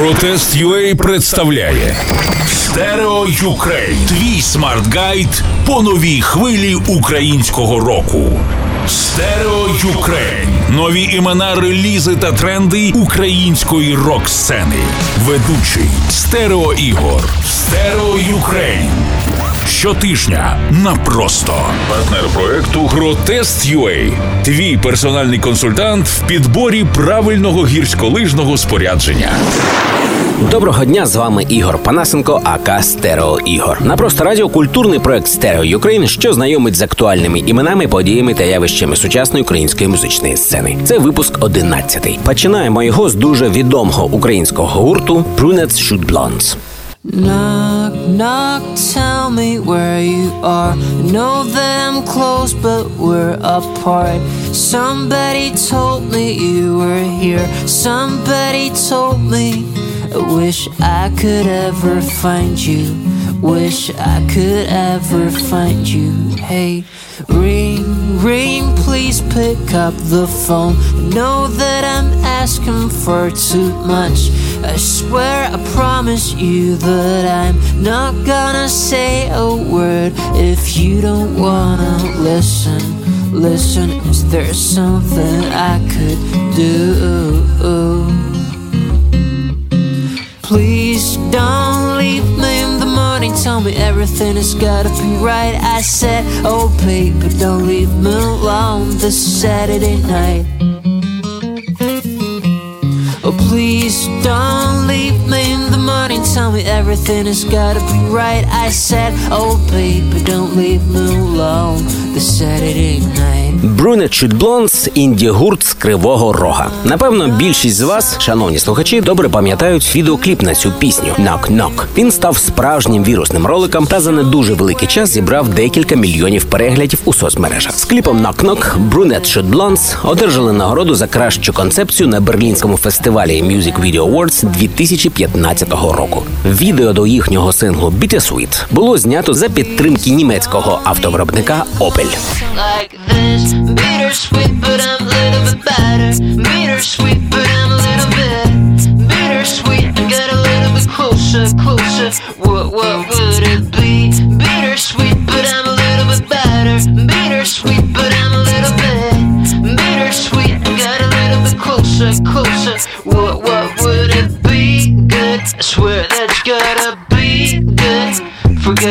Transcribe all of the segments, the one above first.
Протест UA представляє Stereo Ukraine. Твій смарт-гайд по новій хвилі українського року. Stereo Ukraine. Нові імена, релізи та тренди української рок-сцени. Ведучий Стерео Ігор. Stereo Ukraine. Щотижня на просто партнер проекту Протест.UA. Твій персональний консультант в підборі правильного гірськолижного спорядження. Доброго дня, з вами Ігор Панасенко, aka Стерео Ігор. На просто радіо культурний проект Stereo Ukraine, що знайомить з актуальними іменами, подіями та явищами сучасної української музичної сцени. Це випуск 11. Починаємо його з дуже відомого українського гурту Brunettes Shoot Blondes. Knock, knock, tell me where you are. I know that I'm close, but we're apart. Somebody told me you were here. Somebody told me. I wish I could ever find you. Wish I could ever find you. Hey, ring, ring, please pick up the phone. I know that asking for too much. I swear I promise you that I'm not gonna say a word if you don't wanna listen. Listen, is there something I could do? Please don't leave me in the morning. Tell me everything has gotta be right. I said, Oh, baby, don't leave me alone this Saturday night. Please don't leave me in the morning. Tell me everything has gotta be right. I said, Oh, baby, don't leave me alone Saturday night. Blondes – інді-гурт з Кривого Рога. Напевно, більшість з вас, шановні слухачі, добре пам'ятають відеокліп на цю пісню «Knock Knock». Він став справжнім вірусним роликом та за не дуже великий час зібрав декілька мільйонів переглядів у соцмережах. З кліпом Brunet Shoot Blondes одержали нагороду за кращу концепцію на берлінському фестивалі Music Video Awards 2015 року. Відео до їхнього синглу «Bittersweet» було знято за підтримки німецького автовиробника Opel. Like this.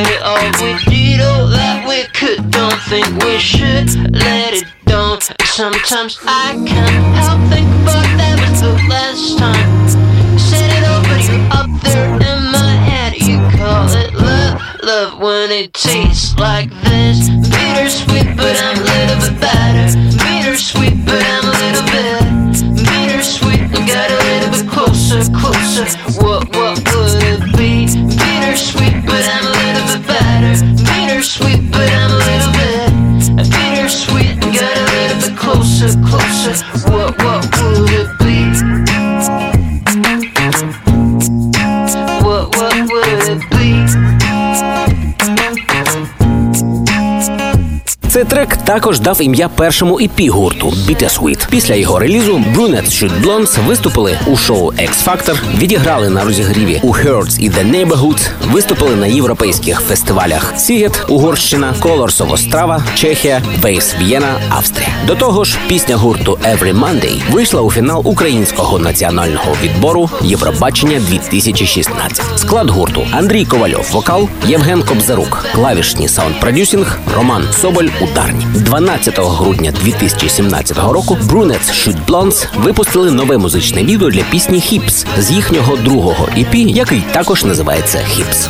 It all, we did all that we could. Don't think we should let it down. Sometimes I can't help think about that was the last time. Said it all, but you're up there in my head. You call it love, love when it tastes like this. Bittersweet, but I'm a little bit better. Bittersweet, but I'm a little bit. Bittersweet, I got a little bit closer, closer. Цей трек також дав ім'я першому EP гурту Bittersweet. Після його релізу Brunettes Shoot Blondes виступили у шоу X Factor, відіграли на розігріві у Hurts і The Neighbourhood, виступили на європейських фестивалях Сігет, Угорщина, of Ostrava, Чехія, Waves Vienna, Австрія. До того ж, пісня гурту Every Monday вийшла у фінал українського національного відбору Євробачення 2016. Склад гурту Андрій Ковальов, вокал, Євген Кобзарук, клавішні саунд-продюсінг, Роман Соболь, ударні. 12 грудня 2017 року Brunettes Shoot Blondes випустили нове музичне відео для пісні Hips з їхнього другого EP, який також називається Hips.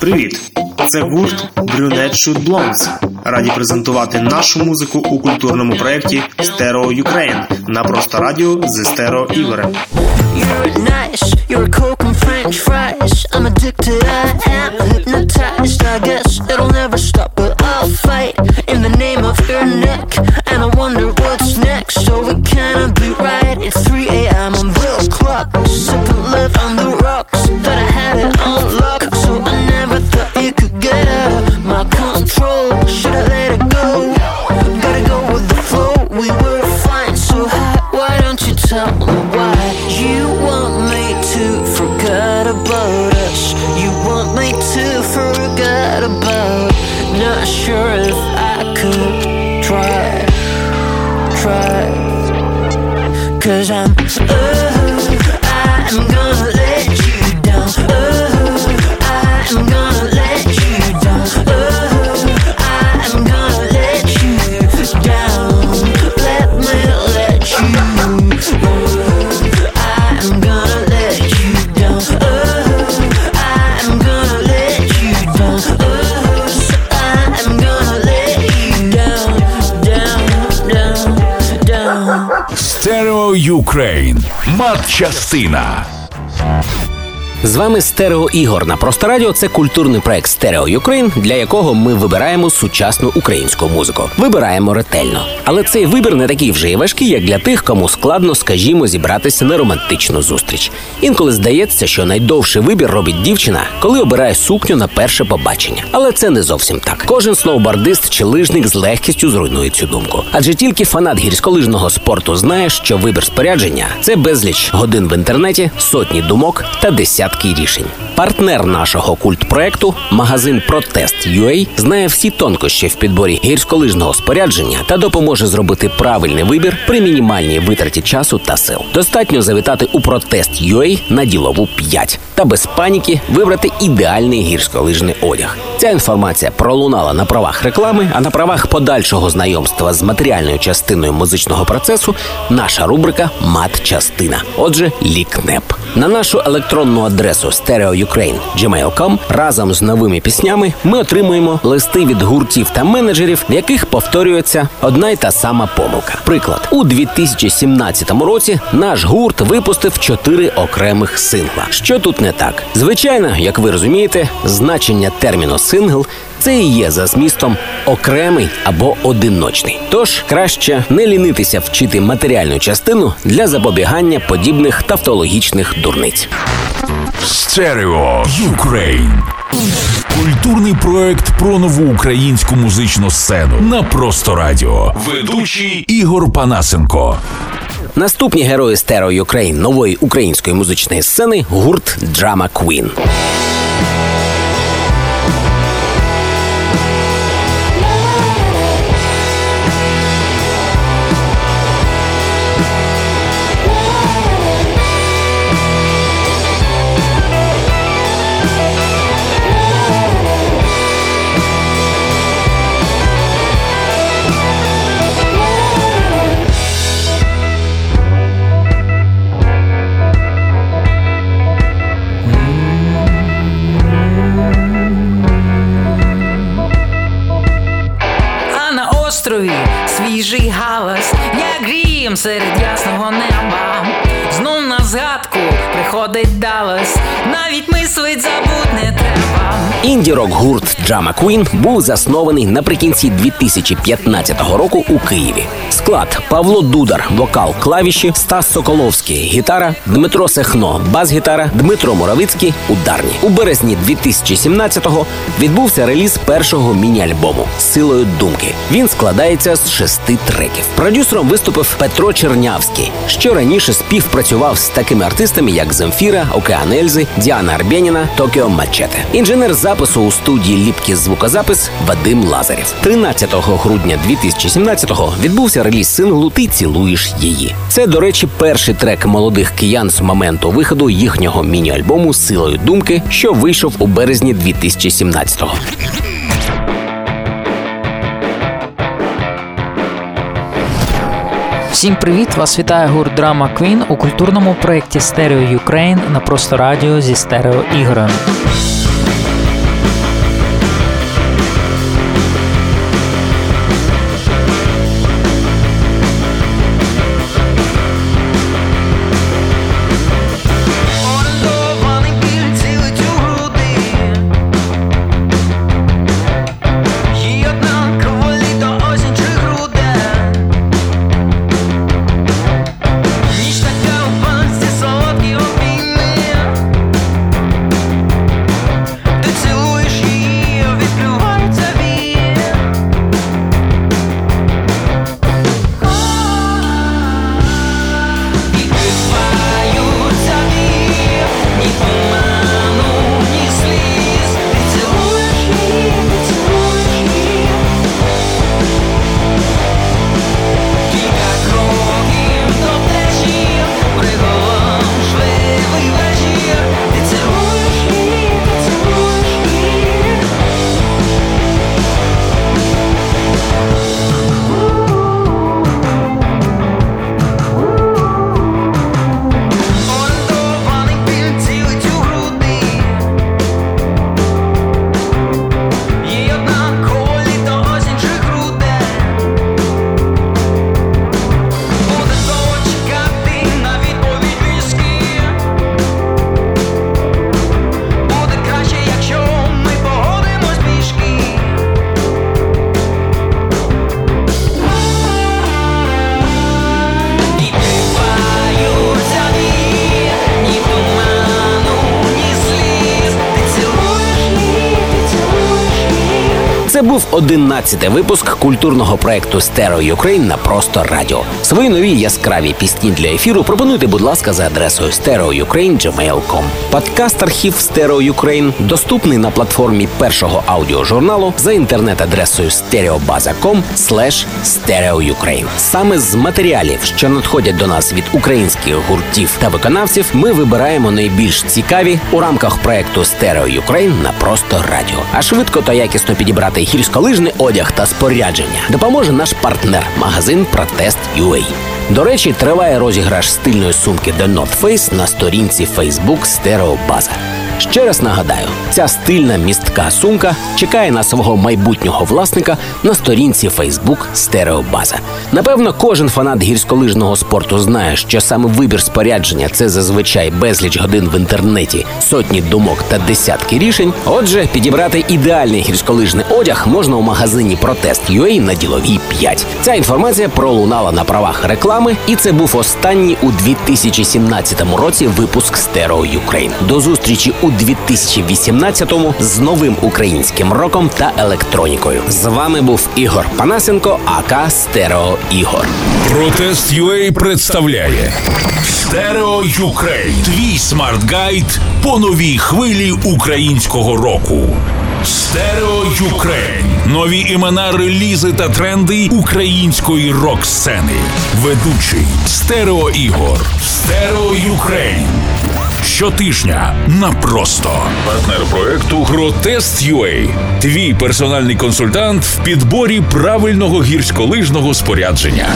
Привіт! Це гурт Brunette Shoot Blondes. Раді презентувати нашу музику у культурному проєкті Stereo Ukraine на просто радіо зі Стерео Ігорем. You're nice, you're coke and french fries. I'm addicted, I am 是 Stereo Ukraine. Матчастина. З вами Стерео Ігор на просто радіо. Це культурний проект Stereo Ukraine, для якого ми вибираємо сучасну українську музику. Вибираємо ретельно. Але цей вибір не такий вже і важкий, як для тих, кому складно, скажімо, зібратися на романтичну зустріч. Інколи здається, що найдовший вибір робить дівчина, коли обирає сукню на перше побачення. Але це не зовсім так. Кожен сноубордист чи лижник з легкістю зруйнує цю думку. Адже тільки фанат гірськолижного спорту знає, що вибір спорядження це безліч годин в інтернеті, сотні думок та десятки рішень. Партнер нашого культпроекту, магазин Протест.ua, знає всі тонкощі в підборі гірськолижного спорядження та допоможе зробити правильний вибір при мінімальній витраті часу та сил. Достатньо завітати у Протест.ua на ділову 5 та без паніки вибрати ідеальний гірськолижний одяг. Ця інформація пролунала на правах реклами, а на правах подальшого знайомства з матеріальною частиною музичного процесу наша рубрика Мат-частина. Отже, лікнеп. На нашу електронну адресу stereoukraine.gmail.com разом з новими піснями ми отримуємо листи від гуртів та менеджерів, в яких повторюється одна й та сама помилка. Приклад, у 2017 році наш гурт випустив чотири окремих сингла. Що тут не так? Звичайно, як ви розумієте, значення терміну сингл це і є за змістом окремий або одиночний. Тож краще не лінитися вчити матеріальну частину для запобігання подібних тавтологічних дурниць. Стерео Ukraine. Культурний проект про нову українську музичну сцену на просто радіо. Ведучий Ігор Панасенко. Наступні герої Стерео Ukraine нової української музичної сцени гурт Драма Queen. Острові свіжий галас, як грім серед ясного неба. На згадку приходить Даллас, навіть мислить забудь не треба. Інді-рок гурт Drama Queen був заснований наприкінці 2015 року у Києві. Склад Павло Дудар, вокал, клавіші, Стас Соколовський, гітара, Дмитро Сехно, бас-гітара, Дмитро Моровицький, ударні. У березні 2017-го відбувся реліз першого міні-альбому Силою думки. Він складається з шести треків. Продюсером виступив Петро Чернявський, що раніше співпрацював з такими артистами, як Земфіра, Океан Ельзи, Діана Арбєніна, Токіо Мачете. Інженер запису у студії Ліпкіс звукозапис Вадим Лазарєв. 13 грудня 2017-го відбувся реліз синглу Ти цілуєш її. Це, до речі, перший трек молодих киян з моменту виходу їхнього міні-альбому Силою думки, що вийшов у березні 2017-го. Всім привіт! Вас вітає гурт Драма Queen у культурному проєкті Стерео Ukraine на просто радіо зі Стерео Ігорем. Був 11-й випуск культурного проекту Stereo Ukraine на просто радіо. Свої нові яскраві пісні для ефіру пропонуйте, будь ласка, за адресою stereoukraine.gmail.com. Подкаст архів Stereo Ukraine доступний на платформі першого аудіожурналу за інтернет-адресою stereobaza.com stereoukraine. Саме з матеріалів, що надходять до нас від українських гуртів та виконавців, ми вибираємо найбільш цікаві у рамках проекту Stereo Ukraine на просто радіо. А швидко та якісно підібрати гірськолижний одяг та спорядження допоможе наш партнер магазин Протест.ua. До речі, триває розіграш стильної сумки The North Face на сторінці Facebook Baza. Ще раз нагадаю, ця стильна містка сумка чекає на свого майбутнього власника на сторінці Facebook Стереобаза. Напевно, кожен фанат гірськолижного спорту знає, що саме вибір спорядження це зазвичай безліч годин в інтернеті, сотні думок та десятки рішень. Отже, підібрати ідеальний гірськолижний одяг можна у магазині Протест.ua на діловій 5. Ця інформація пролунала на правах реклами, і це був останній у 2017 році випуск Стерео Ukraine. До зустрічі у 2018-му з новим українським роком та електронікою. З вами був Ігор Панасенко, aka Стерео Ігор. Гротест UA представляє Стерео Ukraine. Твій smart guide по новій хвилі українського року. Стерео Ukraine. Нові імена, релізи та тренди української рок-сцени. Ведучий Стерео Ігор. Стерео Ukraine. Щотижня на просто партнер проекту Гротест.UA. Твій персональний консультант в підборі правильного гірськолижного спорядження.